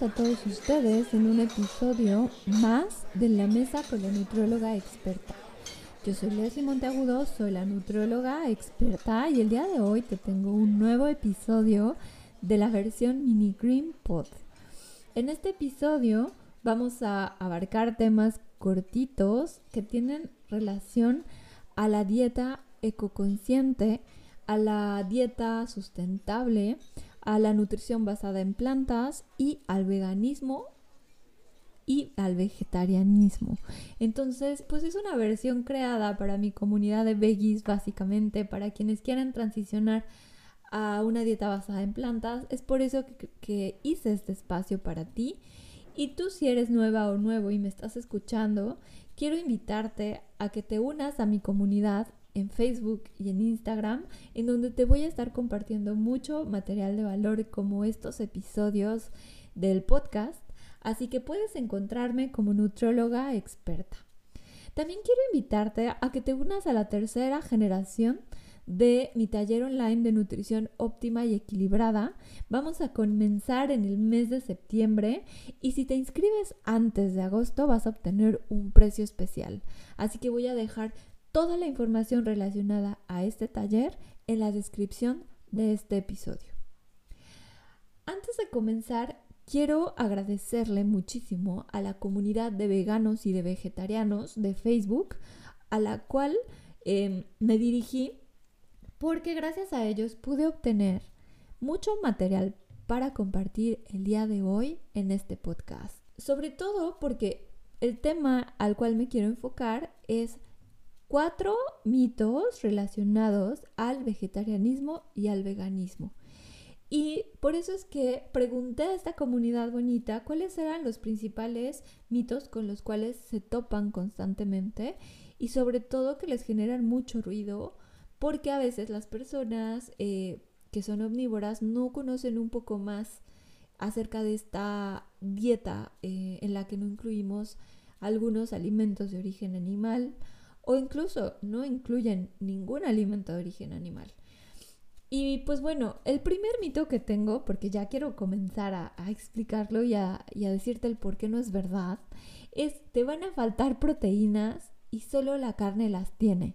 A todos ustedes en un episodio más de La Mesa con la Nutrióloga Experta. Yo soy Leslie Monteagudo, soy la nutrióloga experta y el día de hoy te tengo un nuevo episodio de la versión Mini Green Pod. En este episodio vamos a abarcar temas cortitos que tienen relación a la dieta ecoconsciente, a la dieta sustentable, a la nutrición basada en plantas y al veganismo y al vegetarianismo. Entonces, pues es una versión creada para mi comunidad de veggies, básicamente, para quienes quieran transicionar a una dieta basada en plantas. Es por eso que, que, hice este espacio para ti. Y tú si eres nueva o nuevo y me estás escuchando, quiero invitarte a que te unas a mi comunidad en Facebook y en Instagram, en donde te voy a estar compartiendo mucho material de valor como estos episodios del podcast así que puedes encontrarme como nutróloga experta. También quiero invitarte a que te unas a la tercera generación de mi taller online de nutrición óptima y equilibrada. Vamos a comenzar en el mes de septiembre y si te inscribes antes de agosto vas a obtener un precio especial. Así que voy a dejar toda la información relacionada a este taller en la descripción de este episodio. Antes de comenzar, Quiero agradecerle muchísimo a la comunidad de veganos y de vegetarianos de Facebook, a la cual em, me dirigí porque gracias a ellos pude obtener mucho material para compartir el día de hoy en este podcast. Sobre todo porque el tema al cual me quiero enfocar es cuatro mitos relacionados al vegetarianismo y al veganismo. Y por eso es que pregunté a esta comunidad bonita cuáles eran los principales mitos con los cuales se topan constantemente y sobre todo que les generan mucho ruido porque a veces las personas eh, que son omnívoras no conocen un poco más acerca de esta dieta eh, en la que no incluimos algunos alimentos de origen animal o incluso no incluyen ningún alimento de origen animal. Y pues bueno, el primer mito que tengo, porque ya quiero comenzar a, explicarlo y a, decirte el por qué no es verdad, es te van a faltar proteínas y solo la carne las tiene.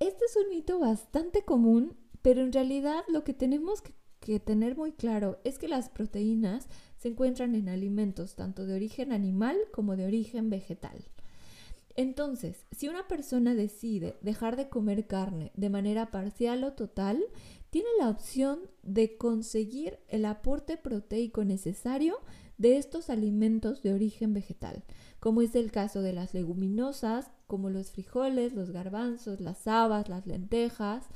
Este es un mito bastante común, pero en realidad lo que tenemos que, que tener muy claro es que las proteínas se encuentran en alimentos tanto de origen animal como de origen vegetal. Entonces, si una persona decide dejar de comer carne de manera parcial o total, tiene la opción de conseguir el aporte proteico necesario de estos alimentos de origen vegetal, como es el caso de las leguminosas, como los frijoles, los garbanzos, las habas, las lentejas,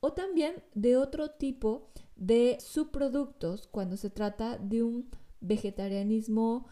o también de otro tipo de subproductos cuando se trata de un vegetarianismo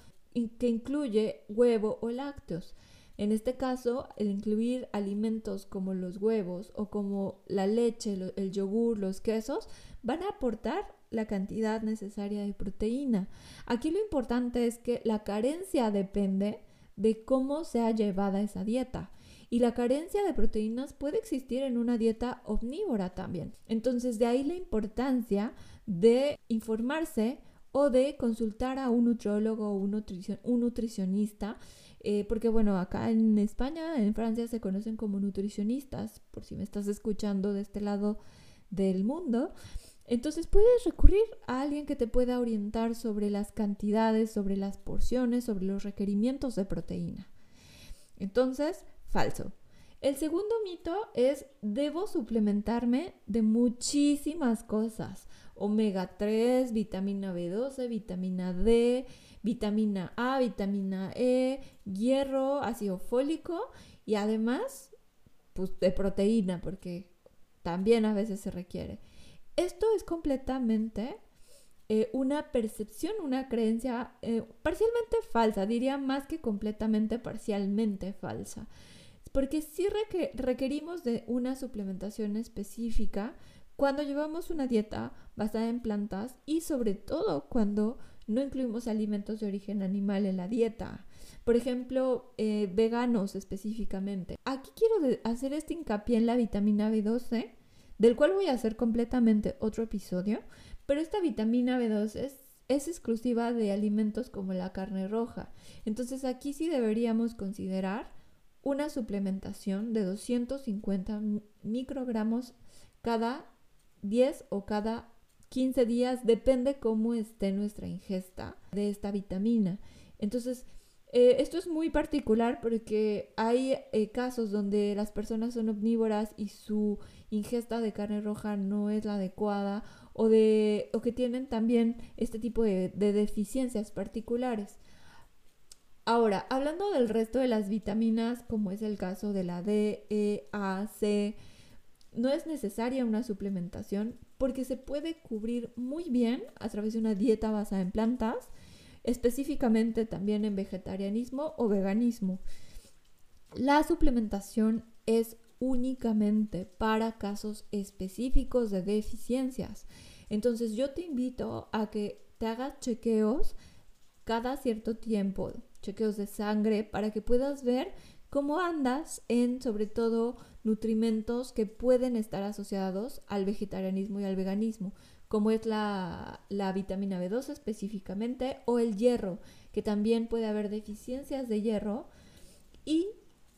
que incluye huevo o lácteos. En este caso, el incluir alimentos como los huevos o como la leche, el yogur, los quesos, van a aportar la cantidad necesaria de proteína. Aquí lo importante es que la carencia depende de cómo sea llevada esa dieta. Y la carencia de proteínas puede existir en una dieta omnívora también. Entonces, de ahí la importancia de informarse o de consultar a un nutriólogo o un, un nutricionista eh, porque bueno, acá en España, en Francia se conocen como nutricionistas, por si me estás escuchando de este lado del mundo. Entonces puedes recurrir a alguien que te pueda orientar sobre las cantidades, sobre las porciones, sobre los requerimientos de proteína. Entonces, falso. El segundo mito es debo suplementarme de muchísimas cosas. Omega 3, vitamina B12, vitamina D, vitamina A, vitamina E, hierro, ácido fólico y además pues, de proteína, porque también a veces se requiere. Esto es completamente eh, una percepción, una creencia eh, parcialmente falsa, diría más que completamente parcialmente falsa, porque sí requerimos de una suplementación específica cuando llevamos una dieta basada en plantas y sobre todo cuando no incluimos alimentos de origen animal en la dieta. Por ejemplo, eh, veganos específicamente. Aquí quiero hacer este hincapié en la vitamina B12, del cual voy a hacer completamente otro episodio, pero esta vitamina B12 es exclusiva de alimentos como la carne roja. Entonces aquí sí deberíamos considerar una suplementación de 250 microgramos cada 10 o cada 15 días, depende cómo esté nuestra ingesta de esta vitamina. Entonces, eh, esto es muy particular porque hay eh, casos donde las personas son omnívoras y su ingesta de carne roja no es la adecuada o, de, o que tienen también este tipo de, de deficiencias particulares. Ahora, hablando del resto de las vitaminas, como es el caso de la D, E, A, C, no es necesaria una suplementación porque se puede cubrir muy bien a través de una dieta basada en plantas, específicamente también en vegetarianismo o veganismo. La suplementación es únicamente para casos específicos de deficiencias. Entonces yo te invito a que te hagas chequeos cada cierto tiempo, chequeos de sangre, para que puedas ver cómo andas en sobre todo nutrimentos que pueden estar asociados al vegetarianismo y al veganismo, como es la, la, vitamina B2 específicamente o el hierro, que también puede haber deficiencias de hierro y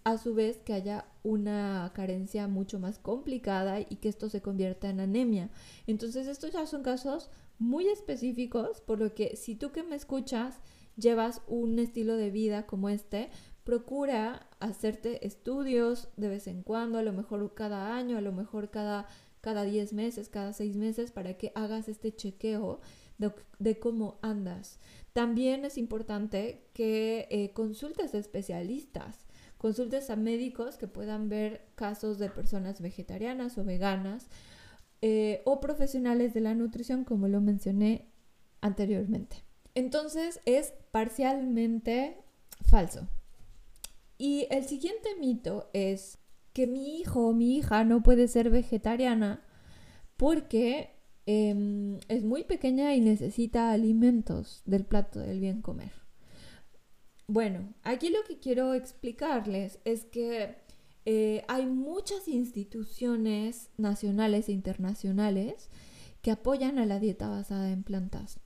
a su vez que haya una carencia mucho más complicada y que esto se convierta en anemia. Entonces estos ya son casos muy específicos, por lo que si tú que me escuchas llevas un estilo de vida como este, procura hacerte estudios de vez en cuando, a lo mejor cada año, a lo mejor cada, cada 10 meses, cada 6 meses, para que hagas este chequeo de, cómo andas. También es importante que eh, consultes a especialistas, consultes a médicos que puedan ver casos de personas vegetarianas o veganas eh, o profesionales de la nutrición, como lo mencioné anteriormente. Entonces es parcialmente falso. Y el siguiente mito es que mi hijo o mi hija no puede ser vegetariana porque em, es muy pequeña y necesita alimentos del plato del bien comer. Bueno, aquí lo que quiero explicarles es que eh, hay muchas instituciones nacionales e internacionales que apoyan a la dieta basada en plantas.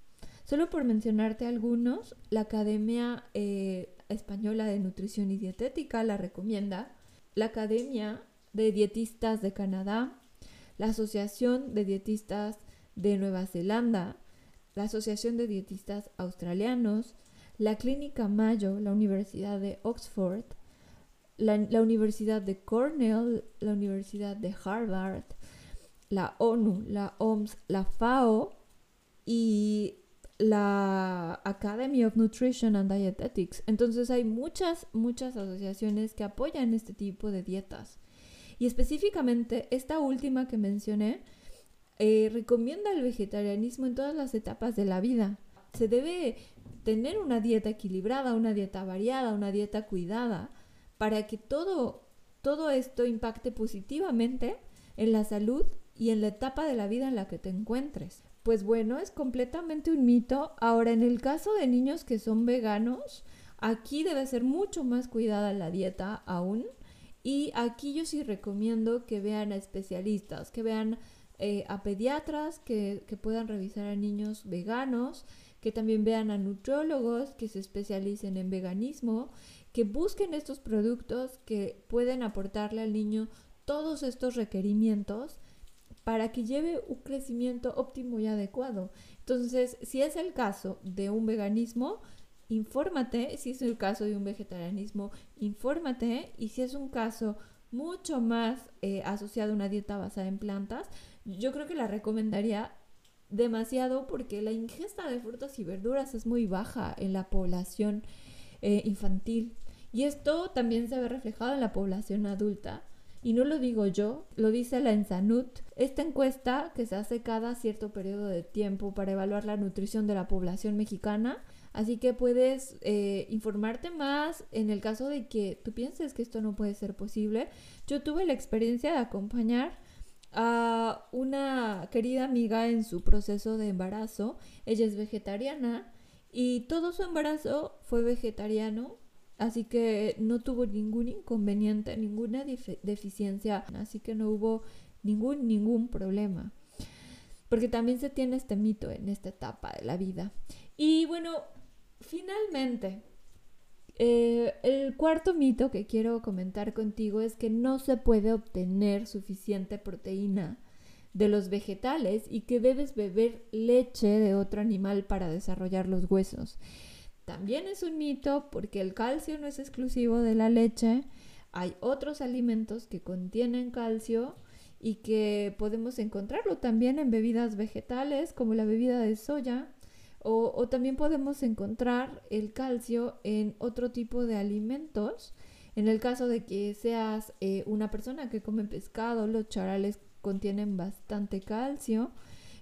Solo por mencionarte algunos, la Academia eh, Española de Nutrición y Dietética la recomienda, la Academia de Dietistas de Canadá, la Asociación de Dietistas de Nueva Zelanda, la Asociación de Dietistas Australianos, la Clínica Mayo, la Universidad de Oxford, la, la, Universidad de Cornell, la Universidad de Harvard, la ONU, la OMS, la FAO y la Academy of Nutrition and Dietetics. Entonces hay muchas, muchas asociaciones que apoyan este tipo de dietas. Y específicamente esta última que mencioné eh, recomienda el vegetarianismo en todas las etapas de la vida. Se debe tener una dieta equilibrada, una dieta variada, una dieta cuidada, para que todo, todo esto impacte positivamente en la salud y en la etapa de la vida en la que te encuentres. Pues bueno, es completamente un mito. Ahora, en el caso de niños que son veganos, aquí debe ser mucho más cuidada la dieta aún. Y aquí yo sí recomiendo que vean a especialistas, que vean eh, a pediatras que, que puedan revisar a niños veganos, que también vean a nutriólogos que se especialicen en veganismo, que busquen estos productos que pueden aportarle al niño todos estos requerimientos para que lleve un crecimiento óptimo y adecuado. Entonces, si es el caso de un veganismo, infórmate. Si es el caso de un vegetarianismo, infórmate. Y si es un caso mucho más eh, asociado a una dieta basada en plantas, yo creo que la recomendaría demasiado porque la ingesta de frutas y verduras es muy baja en la población eh, infantil. Y esto también se ve reflejado en la población adulta. Y no lo digo yo, lo dice la Ensanut. Esta encuesta que se hace cada cierto periodo de tiempo para evaluar la nutrición de la población mexicana. Así que puedes eh, informarte más en el caso de que tú pienses que esto no puede ser posible. Yo tuve la experiencia de acompañar a una querida amiga en su proceso de embarazo. Ella es vegetariana y todo su embarazo fue vegetariano Así que no tuvo ningún inconveniente, ninguna deficiencia, así que no hubo ningún, ningún problema. porque también se tiene este mito en esta etapa de la vida. Y bueno, finalmente, eh, el cuarto mito que quiero comentar contigo es que no se puede obtener suficiente proteína de los vegetales y que debes beber leche de otro animal para desarrollar los huesos. También es un mito porque el calcio no es exclusivo de la leche. Hay otros alimentos que contienen calcio y que podemos encontrarlo también en bebidas vegetales como la bebida de soya o, también podemos encontrar el calcio en otro tipo de alimentos. En el caso de que seas eh, una persona que come pescado, los charales contienen bastante calcio.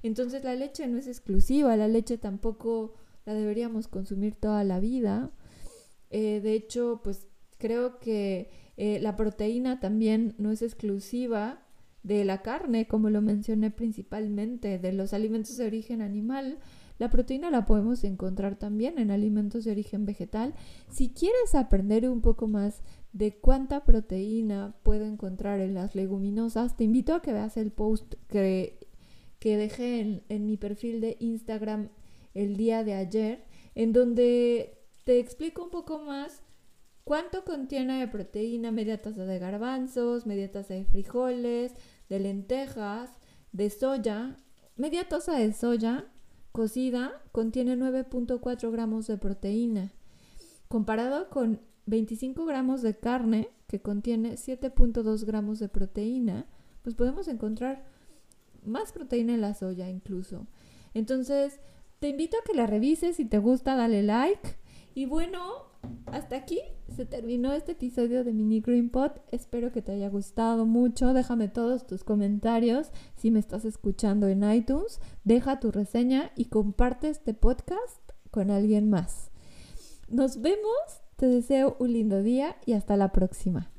Entonces la leche no es exclusiva, la leche tampoco la deberíamos consumir toda la vida. Eh, de hecho, pues creo que eh, la proteína también no es exclusiva de la carne, como lo mencioné principalmente, de los alimentos de origen animal. La proteína la podemos encontrar también en alimentos de origen vegetal. Si quieres aprender un poco más de cuánta proteína puedo encontrar en las leguminosas, te invito a que veas el post que, que dejé en, en mi perfil de Instagram el día de ayer, en donde te explico un poco más cuánto contiene de proteína media taza de garbanzos, media taza de frijoles, de lentejas, de soya. Media taza de soya cocida contiene 9.4 gramos de proteína, comparado con 25 gramos de carne que contiene 7.2 gramos de proteína, pues podemos encontrar más proteína en la soya incluso. Entonces, te invito a que la revises, si te gusta, dale like. Y bueno, hasta aquí se terminó este episodio de Mini Green Pot. Espero que te haya gustado mucho. Déjame todos tus comentarios si me estás escuchando en iTunes. Deja tu reseña y comparte este podcast con alguien más. Nos vemos. Te deseo un lindo día y hasta la próxima.